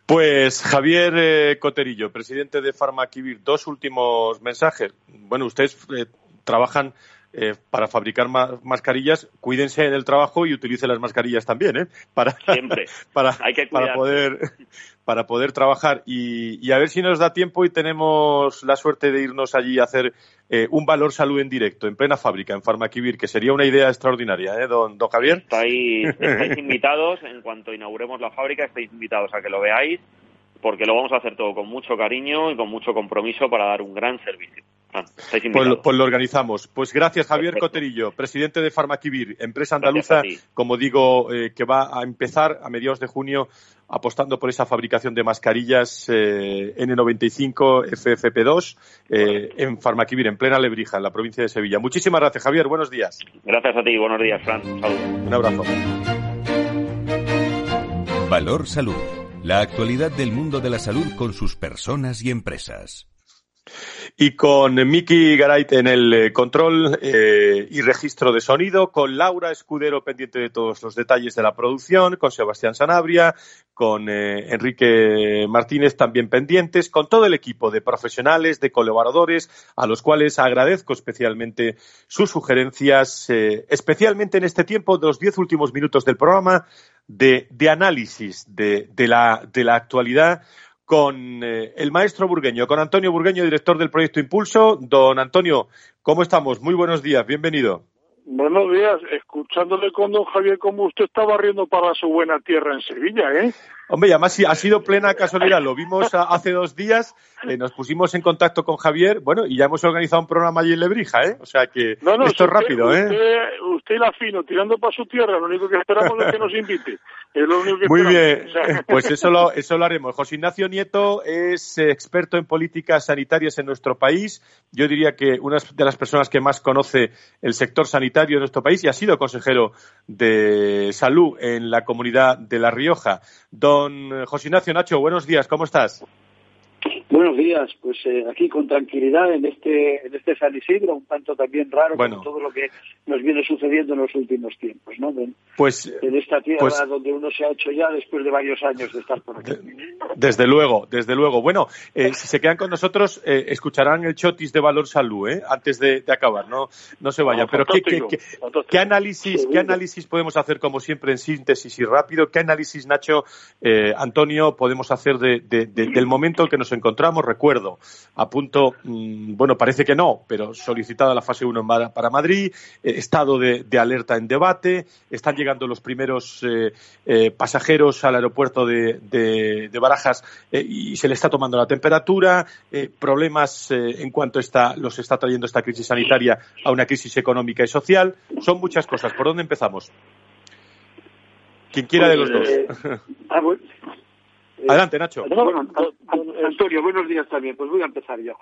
Pues Javier eh, Coterillo, presidente de Farmaquivir, dos últimos mensajes. Bueno, ustedes eh, trabajan eh, para fabricar mascarillas, cuídense en el trabajo y utilicen las mascarillas también, ¿eh? Para, Siempre. Para, Hay que para poder para poder trabajar y, a ver si nos da tiempo y tenemos la suerte de irnos allí a hacer eh, un valor salud en directo, en plena fábrica, en Farmaquivir, que sería una idea extraordinaria, ¿eh, don, don Javier? Estáis, estáis invitados, en cuanto inauguremos la fábrica, estáis invitados a que lo veáis, porque lo vamos a hacer todo con mucho cariño y con mucho compromiso para dar un gran servicio. Ah, pues, pues, lo organizamos. Pues gracias, Javier Coterillo, presidente de Farmaquivir, empresa andaluza, como digo, eh, que va a empezar a mediados de junio apostando por esa fabricación de mascarillas eh, N95 FFP2 eh, en Farmaquivir, en plena Lebrija, en la provincia de Sevilla. Muchísimas gracias, Javier. Buenos días. Gracias a ti. Buenos días, Fran. Un Un abrazo. Valor Salud. La actualidad del mundo de la salud con sus personas y empresas. Y con Miki Garait en el eh, control eh, y registro de sonido, con Laura Escudero pendiente de todos los detalles de la producción, con Sebastián Sanabria, con eh, Enrique Martínez también pendientes, con todo el equipo de profesionales, de colaboradores, a los cuales agradezco especialmente sus sugerencias, especialmente en este tiempo de los diez últimos minutos del programa de, análisis de, la, de la actualidad con eh, el maestro burgueño, con Antonio Burgueño, director del proyecto Impulso. Don Antonio, ¿cómo estamos? Muy buenos días, bienvenido. Buenos días, escuchándole con don Javier como usted estaba riendo para su buena tierra en Sevilla, ¿eh? Hombre, además ha sido plena casualidad, lo vimos hace dos días, eh, nos pusimos en contacto con Javier, bueno, y ya hemos organizado un programa allí en Lebrija, ¿eh? O sea que esto es rápido, ¿eh? Usted, y la fino, tirando para su tierra, lo único que esperamos es que nos invite. Muy bien, pues eso lo, eso lo haremos. José Ignacio Nieto es experto en políticas sanitarias en nuestro país. Yo diría que una de las personas que más conoce el sector sanitario en nuestro país y ha sido consejero de salud en la comunidad de La Rioja. Don José Ignacio Nacho, buenos días, ¿cómo estás? Buenos días, pues eh, aquí con tranquilidad en este en este San Isidro, un tanto también raro con todo lo que nos viene sucediendo en los últimos tiempos, ¿no? pues en esta tierra pues donde uno se ha hecho ya después de varios años de estar por aquí. Desde luego, desde luego. Bueno, eh, si se quedan con nosotros, eh, escucharán el chotis de Valor Salud, ¿eh? Antes de, acabar, no, no se vayan. Pero ¿qué, qué, análisis, ¿qué análisis podemos hacer, como siempre, en síntesis y rápido? ¿Qué análisis, Nacho, eh, Antonio, podemos hacer de, del momento en que nos encontramos? Recuerdo, a punto, mm, bueno, parece que no, pero solicitada la fase 1 para Madrid, estado de, alerta en debate, están llegando los primeros pasajeros al aeropuerto de, de Barajas eh, y se le está tomando la temperatura, eh, problemas eh, en cuanto está, los está trayendo esta crisis sanitaria a una crisis económica y social. Son muchas cosas. ¿Por dónde empezamos? Quien quiera de los dos. Ah, Adelante, Nacho. Antonio, buenos días también. Pues voy a empezar yo.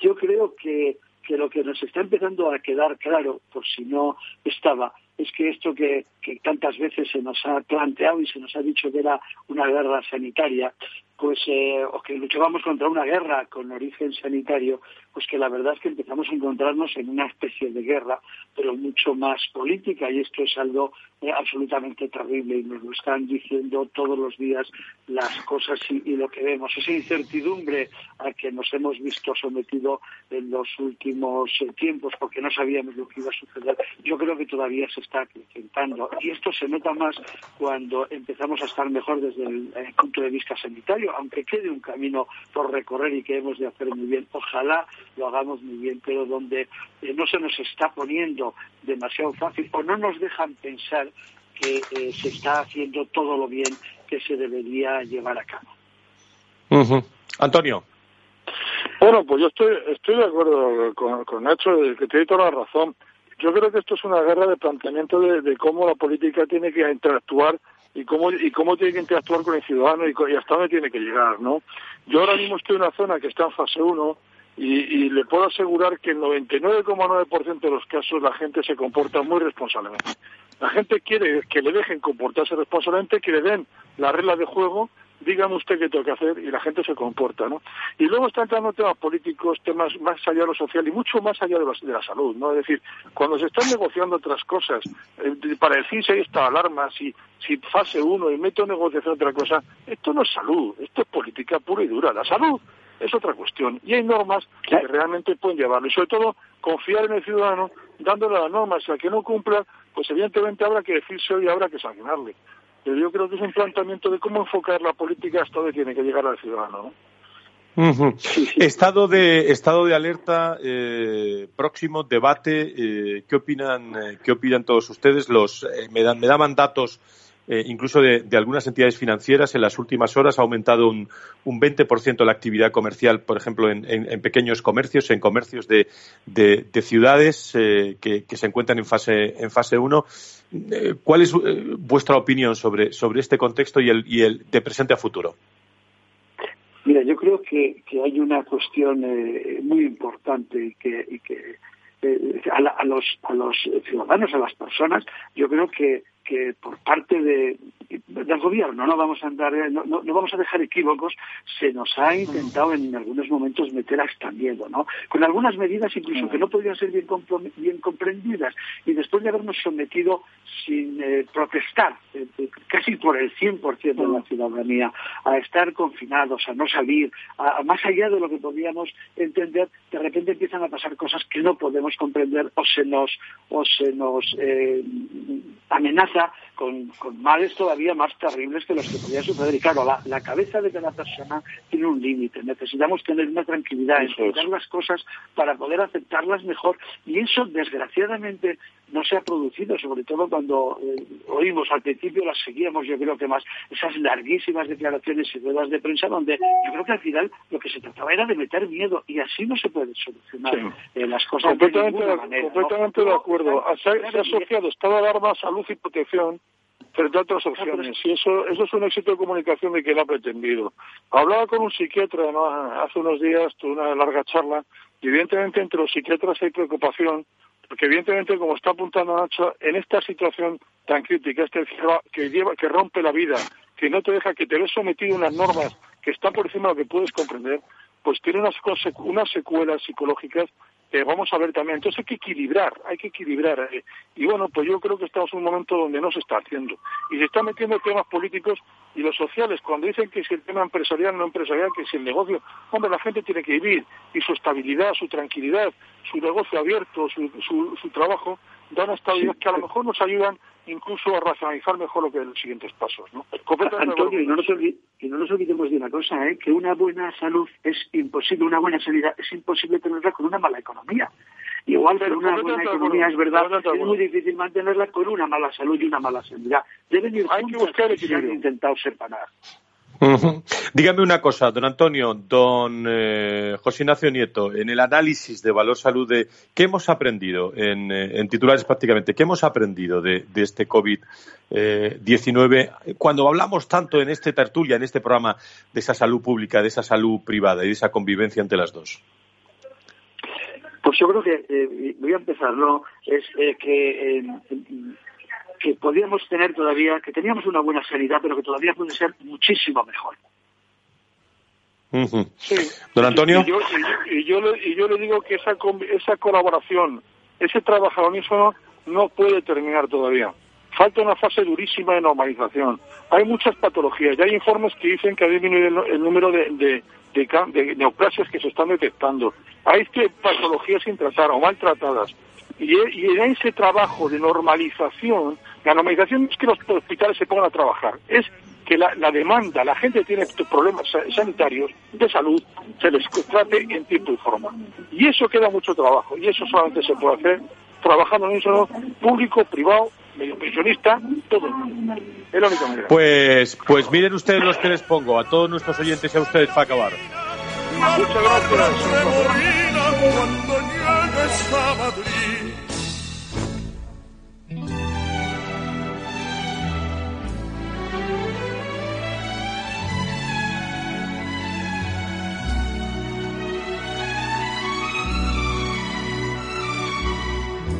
Yo creo que, que lo que nos está empezando a quedar claro, por si no estaba, es que esto que, tantas veces se nos ha planteado y se nos ha dicho que era una guerra sanitaria, pues eh, o que luchábamos contra una guerra con origen sanitario, pues que la verdad es que empezamos a encontrarnos en una especie de guerra, pero mucho más política, y esto es algo eh, absolutamente terrible, y nos lo están diciendo todos los días las cosas y, lo que vemos. Esa incertidumbre a que nos hemos visto sometido en los últimos eh, tiempos, porque no sabíamos lo que iba a suceder, yo creo que todavía se está acrecentando. Y esto se nota más cuando empezamos a estar mejor desde el, el punto de vista sanitario, aunque quede un camino por recorrer y que hemos de hacer muy bien. Ojalá lo hagamos muy bien, pero donde eh, no se nos está poniendo demasiado fácil o no nos dejan pensar que eh, se está haciendo todo lo bien que se debería llevar a cabo. Antonio. Bueno, pues yo estoy, estoy de acuerdo con, con Nacho, que tiene toda la razón. Yo creo que esto es una guerra de planteamiento de, cómo la política tiene que interactuar y cómo y cómo tiene que interactuar con el ciudadano y, y hasta dónde tiene que llegar, ¿no? Yo ahora mismo estoy en una zona que está en fase 1 y, le puedo asegurar que en 99,9% de los casos la gente se comporta muy responsablemente. La gente quiere que le dejen comportarse responsablemente, que le den la regla de juego, dígame usted qué tengo que hacer y la gente se comporta, ¿no? Y luego están entrando temas políticos, temas más allá de lo social y mucho más allá de, la salud, ¿no? Es decir, cuando se están negociando otras cosas, eh, para decir si hay esta alarma, si, si fase uno y meto negociación otra cosa, esto no es salud, esto es política pura y dura. La salud es otra cuestión. Y hay normas que realmente pueden llevarlo. Y sobre todo, confiar en el ciudadano, dándole las normas. Si al que no cumpla, pues evidentemente habrá que decirse y habrá que sancionarle. Pero yo creo que es un planteamiento de cómo enfocar la política hasta donde tiene que llegar al ciudadano. Estado de estado de alerta eh, próximo debate. Eh, ¿Qué opinan? Eh, ¿Qué opinan todos ustedes? Los me, dan, me daban datos eh, incluso de, algunas entidades financieras, en las últimas horas ha aumentado un, un 20% la actividad comercial, por ejemplo, en, pequeños comercios, en comercios de, ciudades eh, que, se encuentran en fase, en fase 1. Eh, ¿Cuál es vuestra opinión sobre, sobre este contexto y el, y el de presente a futuro? Mira, yo creo que, hay una cuestión muy importante y que, y que a, los, a los ciudadanos, a las personas, yo creo que que por parte de, del gobierno, no vamos a andar, eh, no, no, vamos a dejar equívocos, se nos ha intentado en algunos momentos meter hasta miedo, ¿no? Con algunas medidas incluso que no podían ser bien, bien comprendidas y después de habernos sometido sin eh, protestar, eh, casi por el 100% de la ciudadanía, a estar confinados, a no salir, a, más allá de lo que podíamos entender, de repente empiezan a pasar cosas que no podemos comprender o se nos, o se nos amenaza con, con, males todavía más terribles que los que podían suceder. Y claro, la, cabeza de cada persona tiene un límite. Necesitamos tener una tranquilidad, entender las cosas para poder aceptarlas mejor. Y eso, desgraciadamente, no se ha producido, sobre todo cuando eh, oímos al principio, las seguíamos, yo creo que más, esas larguísimas declaraciones y ruedas de prensa donde yo creo que al final lo que se trataba era de meter miedo y así no se pueden solucionar eh, las cosas completamente de, manera, completamente de acuerdo. Se, ha asociado estado de alarma, salud y protección frente a otras opciones. Y eso, eso es un éxito de comunicación de quien ha pretendido. Hablaba con un psiquiatra hace unos días, tuve una larga charla, y evidentemente entre los psiquiatras hay preocupación porque evidentemente, como está apuntando Nacho, en esta situación tan crítica, este que, lleva, que rompe la vida, que no te deja, que te ves sometido a unas normas que están por encima de lo que puedes comprender, pues tiene unas, unas secuelas psicológicas eh, vamos a ver también. Entonces hay que equilibrar, hay que equilibrar. Eh, y bueno, pues yo creo que estamos en un momento donde no se está haciendo. Y se están metiendo temas políticos y los sociales. Cuando dicen que si el tema empresarial, no empresarial, que si el negocio, hombre, la gente tiene que vivir y su estabilidad, su tranquilidad, su negocio abierto, su, su, su trabajo, dan estabilidad que a lo mejor nos ayudan incluso a racionalizar mejor lo que los siguientes pasos. ¿no? Antonio, y no, nos no nos olvidemos de una cosa, ¿eh? que una buena salud es imposible, una buena sanidad es imposible tenerla con una mala economía. Igual que una buena economía es verdad, es muy difícil mantenerla con una mala salud y una mala sanidad. Deben ir Hay juntos que buscar se han intentado separar. Dígame una cosa, don Antonio, don eh, José Ignacio Nieto, en el análisis de valor salud, de, ¿qué hemos aprendido en, eh, titulares prácticamente? ¿Qué hemos aprendido de, este COVID-19 cuando hablamos tanto en este tertulia, en este programa, de esa salud pública, de esa salud privada y de esa convivencia entre las dos? Pues yo creo que, eh, voy a empezar, ¿no? Es que que podíamos tener todavía, que teníamos una buena sanidad, pero que todavía puede ser muchísimo mejor. Don Antonio. Y yo, y yo, le digo que esa, esa colaboración, ese trabajo unísono no puede terminar todavía. Falta una fase durísima de normalización. Hay muchas patologías. Ya hay informes que dicen que ha disminuido el, número de, de, de, neoplasias que se están detectando. Hay que patologías sin tratar o maltratadas. Y, y en ese trabajo de normalización la normalización es que los hospitales se pongan a trabajar, es que la, demanda, la gente tiene problemas sanitarios, de salud, se les trate en tiempo y forma. Y eso queda mucho trabajo, y eso solamente se puede hacer trabajando en un solo público, privado, medio pensionista, todo. Es la única manera. Pues, pues miren ustedes los que les pongo, a todos nuestros oyentes y a ustedes para acabar. Muchas gracias.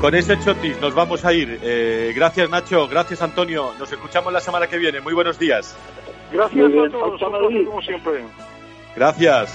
Con ese chotis nos vamos a ir. Eh, gracias Nacho, gracias Antonio. Nos escuchamos la semana que viene. Muy buenos días. Gracias a todos, como siempre. Gracias.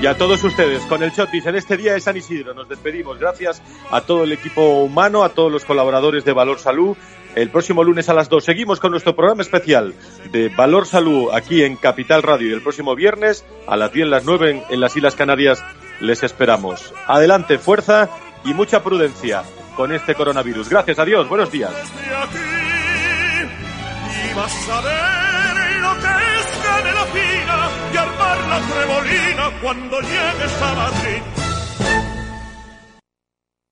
Y a todos ustedes, con el Chotis en este día de San Isidro, nos despedimos. Gracias a todo el equipo humano, a todos los colaboradores de Valor Salud el próximo lunes a las 2. Seguimos con nuestro programa especial de Valor Salud aquí en Capital Radio y el próximo viernes a las 10, las 9 en, las Islas Canarias les esperamos. Adelante, fuerza y mucha prudencia con este coronavirus. Gracias, adiós, buenos días.